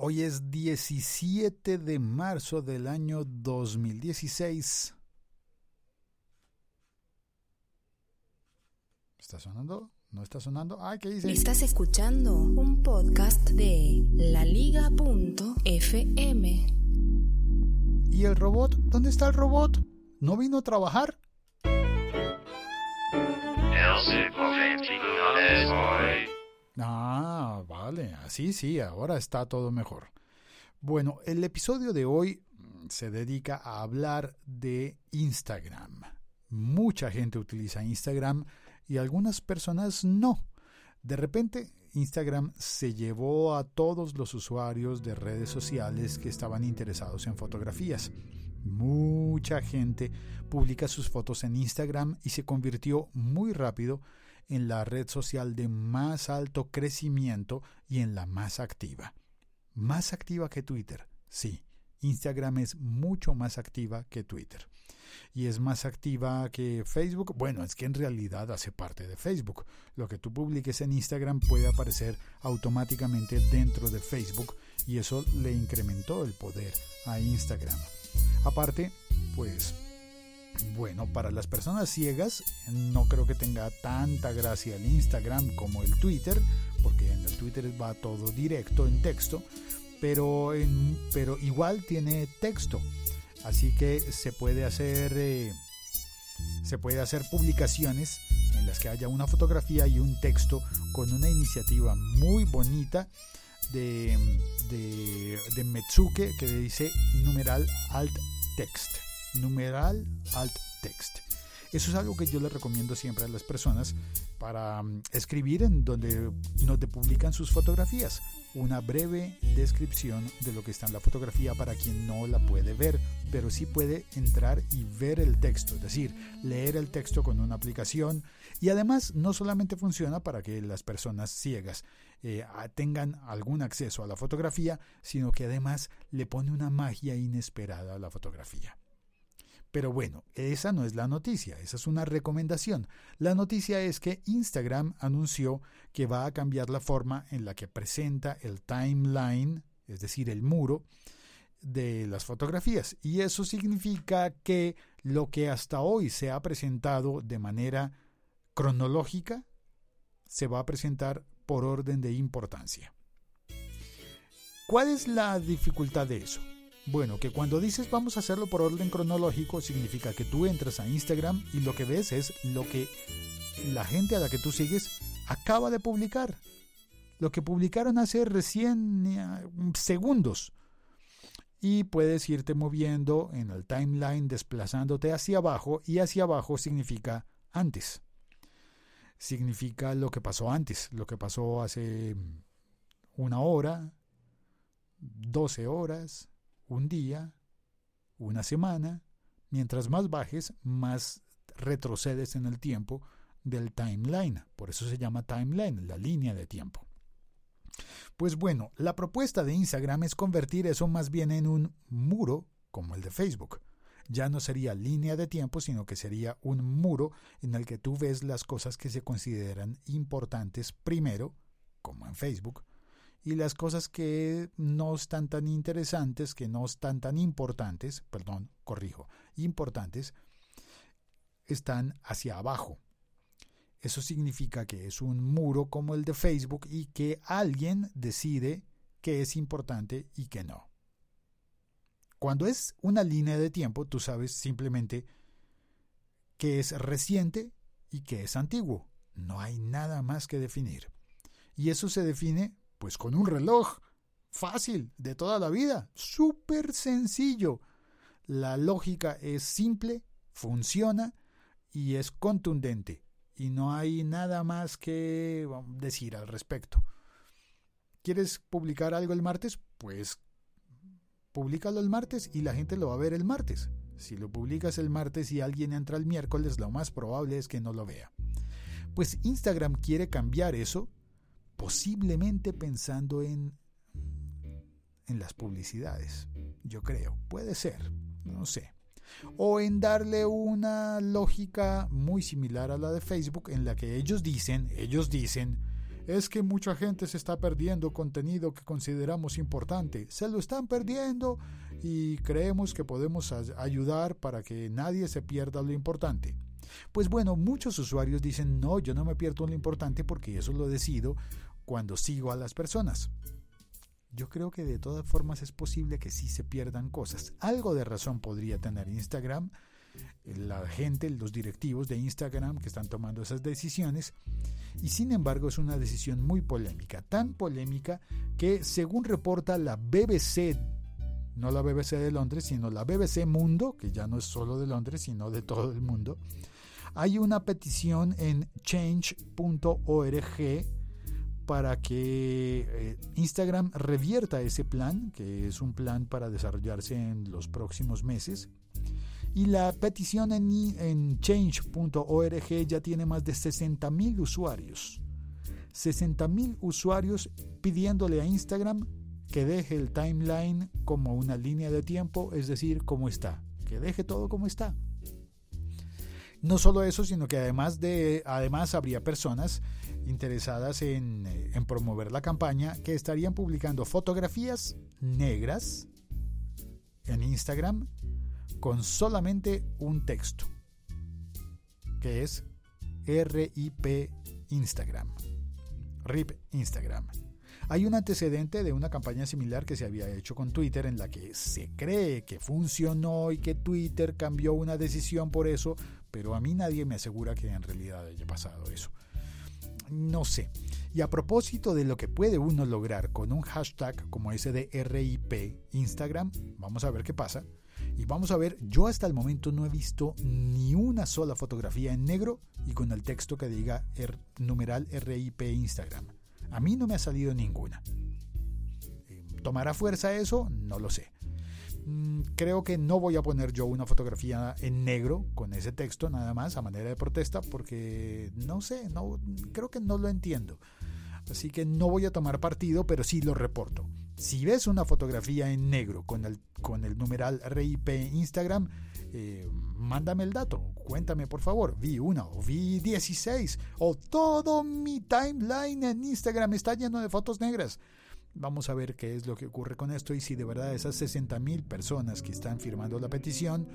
Hoy es 17 de marzo del año 2016. ¿Está sonando? ¿No está sonando? Ah, ¿qué dice? Estás escuchando un podcast de laliga.fm. ¿Y el robot? ¿Dónde está el robot? ¿No vino a trabajar? Ah, así sí, ahora está todo mejor. Bueno, el episodio de hoy mm, se dedica a hablar de Instagram. Mucha gente utiliza Instagram y algunas personas no. De repente, Instagram se llevó a todos los usuarios de redes sociales que estaban interesados en fotografías. Mucha gente publica sus fotos en Instagram y se convirtió muy rápido en la red social de más alto crecimiento y en la más activa. Más activa que Twitter, sí. Instagram es mucho más activa que Twitter. Y es más activa que Facebook. Bueno, es que en realidad hace parte de Facebook. Lo que tú publiques en Instagram puede aparecer automáticamente dentro de Facebook y eso le incrementó el poder a Instagram. Aparte, pues bueno, para las personas ciegas no creo que tenga tanta gracia el Instagram como el Twitter, porque en el Twitter va todo directo en texto, pero, pero igual tiene texto, así que se puede hacer eh, se puede hacer publicaciones en las que haya una fotografía y un texto con una iniciativa muy bonita de, de, de Metsuke que dice numeral alt text numeral alt text. Eso es algo que yo le recomiendo siempre a las personas para mm, escribir en donde no te publican sus fotografías. Una breve descripción de lo que está en la fotografía para quien no la puede ver, pero sí puede entrar y ver el texto, es decir, leer el texto con una aplicación. Y además no solamente funciona para que las personas ciegas eh, tengan algún acceso a la fotografía, sino que además le pone una magia inesperada a la fotografía. Pero bueno, esa no es la noticia, esa es una recomendación. La noticia es que Instagram anunció que va a cambiar la forma en la que presenta el timeline, es decir, el muro de las fotografías. Y eso significa que lo que hasta hoy se ha presentado de manera cronológica, se va a presentar por orden de importancia. ¿Cuál es la dificultad de eso? Bueno, que cuando dices vamos a hacerlo por orden cronológico, significa que tú entras a Instagram y lo que ves es lo que la gente a la que tú sigues acaba de publicar. Lo que publicaron hace recién eh, segundos. Y puedes irte moviendo en el timeline, desplazándote hacia abajo, y hacia abajo significa antes. Significa lo que pasó antes, lo que pasó hace una hora, 12 horas, un día, una semana, mientras más bajes, más retrocedes en el tiempo del timeline. Por eso se llama timeline, la línea de tiempo. Pues bueno, la propuesta de Instagram es convertir eso más bien en un muro como el de Facebook. Ya no sería línea de tiempo, sino que sería un muro en el que tú ves las cosas que se consideran importantes primero, como en Facebook, y las cosas que no están tan interesantes, que no están tan importantes, perdón, corrijo, importantes, están hacia abajo. Eso significa que es un muro como el de Facebook y que alguien decide qué es importante y qué no. Cuando es una línea de tiempo, tú sabes simplemente qué es reciente y qué es antiguo. No hay nada más que definir. Y eso se define pues con un reloj fácil de toda la vida, súper sencillo. La lógica es simple, funciona y es contundente. Y no hay nada más que decir al respecto. ¿Quieres publicar algo el martes? Pues públicalo el martes y la gente lo va a ver el martes. Si lo publicas el martes y alguien entra el miércoles, lo más probable es que no lo vea. Pues Instagram quiere cambiar eso posiblemente pensando en, en las publicidades, yo creo, puede ser, no sé. O en darle una lógica muy similar a la de Facebook en la que ellos dicen, ellos dicen, es que mucha gente se está perdiendo contenido que consideramos importante. Se lo están perdiendo y creemos que podemos ayudar para que nadie se pierda lo importante. Pues bueno, muchos usuarios dicen, no, yo no me pierdo lo importante porque eso lo decido cuando sigo a las personas. Yo creo que de todas formas es posible que sí se pierdan cosas. Algo de razón podría tener Instagram, la gente, los directivos de Instagram que están tomando esas decisiones. Y sin embargo es una decisión muy polémica, tan polémica que según reporta la BBC, no la BBC de Londres, sino la BBC Mundo, que ya no es solo de Londres, sino de todo el mundo, hay una petición en change.org para que eh, Instagram revierta ese plan, que es un plan para desarrollarse en los próximos meses. Y la petición en, en change.org ya tiene más de 60.000 usuarios. 60.000 usuarios pidiéndole a Instagram que deje el timeline como una línea de tiempo, es decir, como está, que deje todo como está. No solo eso, sino que además de además habría personas interesadas en, en promover la campaña que estarían publicando fotografías negras en Instagram con solamente un texto, que es RIP Instagram. RIP Instagram. Hay un antecedente de una campaña similar que se había hecho con Twitter en la que se cree que funcionó y que Twitter cambió una decisión por eso, pero a mí nadie me asegura que en realidad haya pasado eso. No sé. Y a propósito de lo que puede uno lograr con un hashtag como ese de RIP Instagram, vamos a ver qué pasa. Y vamos a ver, yo hasta el momento no he visto ni una sola fotografía en negro y con el texto que diga er, numeral RIP Instagram. A mí no me ha salido ninguna. Eh, ¿Tomará fuerza eso? No lo sé. Mm, creo que no voy a poner yo una fotografía en negro con ese texto nada más a manera de protesta porque no sé, no creo que no lo entiendo. Así que no voy a tomar partido, pero sí lo reporto. Si ves una fotografía en negro con el, con el numeral RIP Instagram, eh, mándame el dato, cuéntame por favor, vi una o vi 16 o todo mi timeline en Instagram está lleno de fotos negras. Vamos a ver qué es lo que ocurre con esto y si de verdad esas 60 mil personas que están firmando la petición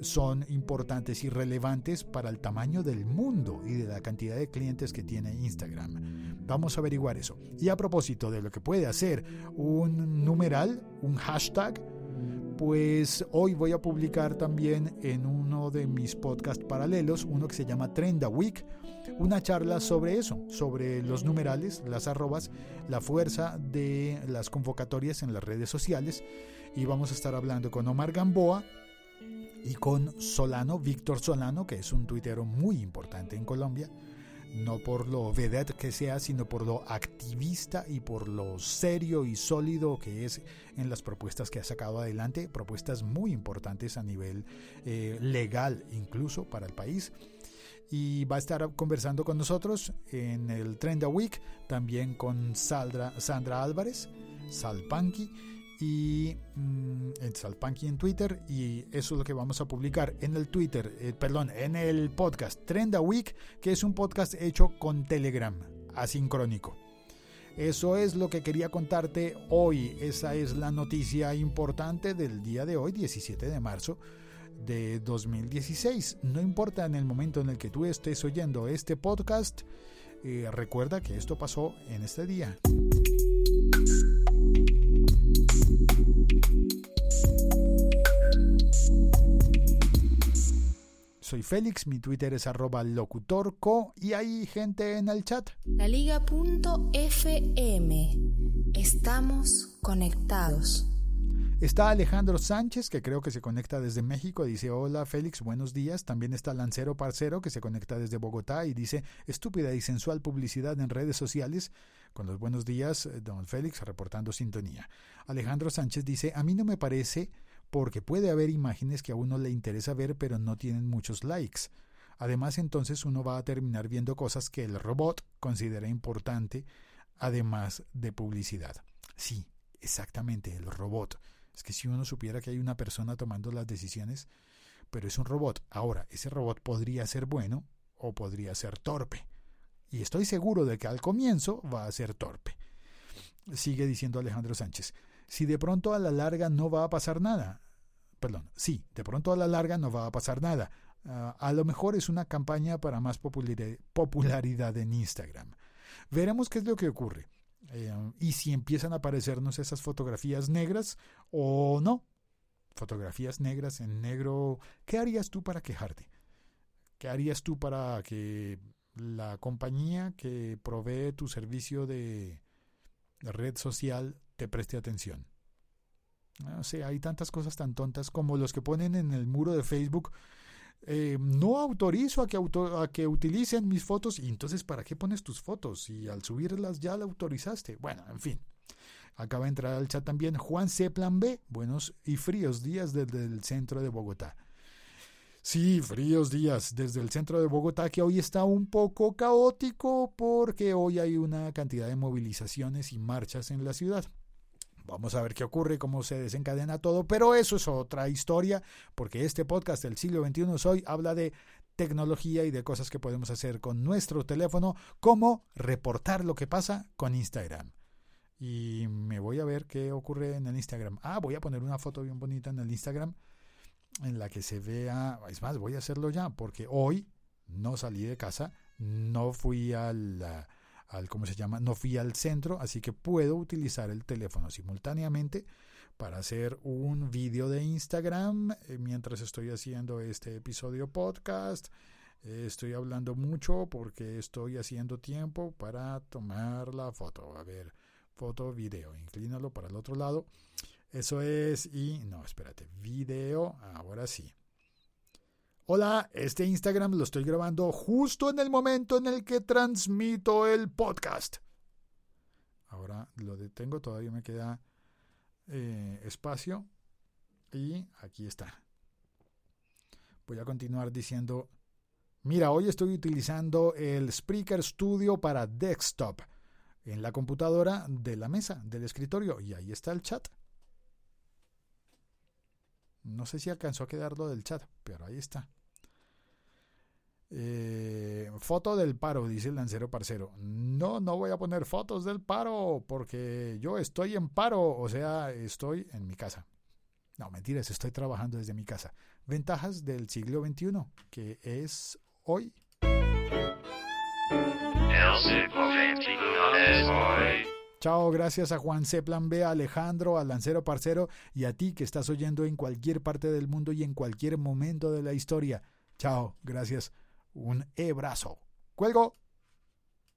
son importantes y relevantes para el tamaño del mundo y de la cantidad de clientes que tiene Instagram. Vamos a averiguar eso. Y a propósito de lo que puede hacer un numeral, un hashtag, pues hoy voy a publicar también en uno de mis podcasts paralelos, uno que se llama Trend Week, una charla sobre eso, sobre los numerales, las arrobas, la fuerza de las convocatorias en las redes sociales. Y vamos a estar hablando con Omar Gamboa y con Solano, Víctor Solano, que es un tuitero muy importante en Colombia no por lo vedette que sea, sino por lo activista y por lo serio y sólido que es en las propuestas que ha sacado adelante, propuestas muy importantes a nivel eh, legal incluso para el país. Y va a estar conversando con nosotros en el Trend Week, también con Sandra, Sandra Álvarez, Salpanqui y mm, en en Twitter y eso es lo que vamos a publicar en el Twitter, eh, perdón, en el podcast Trend Week, que es un podcast hecho con Telegram, asincrónico. Eso es lo que quería contarte hoy. Esa es la noticia importante del día de hoy, 17 de marzo de 2016. No importa en el momento en el que tú estés oyendo este podcast, eh, recuerda que esto pasó en este día. Soy Félix, mi Twitter es arroba locutorco y hay gente en el chat. La Liga.fm. Estamos conectados. Está Alejandro Sánchez, que creo que se conecta desde México, dice hola Félix, buenos días. También está Lancero Parcero, que se conecta desde Bogotá y dice estúpida y sensual publicidad en redes sociales. Con los buenos días, eh, don Félix, reportando sintonía. Alejandro Sánchez dice, a mí no me parece porque puede haber imágenes que a uno le interesa ver pero no tienen muchos likes. Además entonces uno va a terminar viendo cosas que el robot considera importante, además de publicidad. Sí, exactamente, el robot. Es que si uno supiera que hay una persona tomando las decisiones, pero es un robot. Ahora, ese robot podría ser bueno o podría ser torpe. Y estoy seguro de que al comienzo va a ser torpe. Sigue diciendo Alejandro Sánchez. Si de pronto a la larga no va a pasar nada. Perdón, sí, de pronto a la larga no va a pasar nada. Ah, a lo mejor es una campaña para más popularidad en Instagram. Veremos qué es lo que ocurre. Eh, y si empiezan a aparecernos esas fotografías negras o no. Fotografías negras en negro. ¿Qué harías tú para quejarte? ¿Qué harías tú para que la compañía que provee tu servicio de red social te preste atención? No sé, hay tantas cosas tan tontas como los que ponen en el muro de Facebook eh, no autorizo a que, a que utilicen mis fotos y entonces ¿para qué pones tus fotos? Y al subirlas ya la autorizaste. Bueno, en fin. Acaba de entrar al chat también Juan C. Plan B. Buenos y fríos días desde el centro de Bogotá. Sí, fríos días desde el centro de Bogotá que hoy está un poco caótico porque hoy hay una cantidad de movilizaciones y marchas en la ciudad. Vamos a ver qué ocurre, cómo se desencadena todo, pero eso es otra historia, porque este podcast del siglo XXI hoy habla de tecnología y de cosas que podemos hacer con nuestro teléfono, como reportar lo que pasa con Instagram. Y me voy a ver qué ocurre en el Instagram. Ah, voy a poner una foto bien bonita en el Instagram en la que se vea, es más, voy a hacerlo ya, porque hoy no salí de casa, no fui al al ¿cómo se llama? No fui al centro, así que puedo utilizar el teléfono simultáneamente para hacer un vídeo de Instagram eh, mientras estoy haciendo este episodio podcast. Eh, estoy hablando mucho porque estoy haciendo tiempo para tomar la foto. A ver, foto, video. Inclínalo para el otro lado. Eso es y no, espérate, video, ahora sí. Hola, este Instagram lo estoy grabando justo en el momento en el que transmito el podcast. Ahora lo detengo, todavía me queda eh, espacio. Y aquí está. Voy a continuar diciendo, mira, hoy estoy utilizando el Spreaker Studio para desktop en la computadora de la mesa, del escritorio. Y ahí está el chat. No sé si alcanzó a quedar lo del chat, pero ahí está. Eh, foto del paro, dice el lancero parcero. No, no voy a poner fotos del paro porque yo estoy en paro, o sea, estoy en mi casa. No, mentiras, estoy trabajando desde mi casa. Ventajas del siglo XXI, que es hoy. Chao, gracias a Juan C. Plan B, a Alejandro, al Lancero Parcero y a ti que estás oyendo en cualquier parte del mundo y en cualquier momento de la historia. Chao, gracias. Un e-brazo. ¡Cuelgo!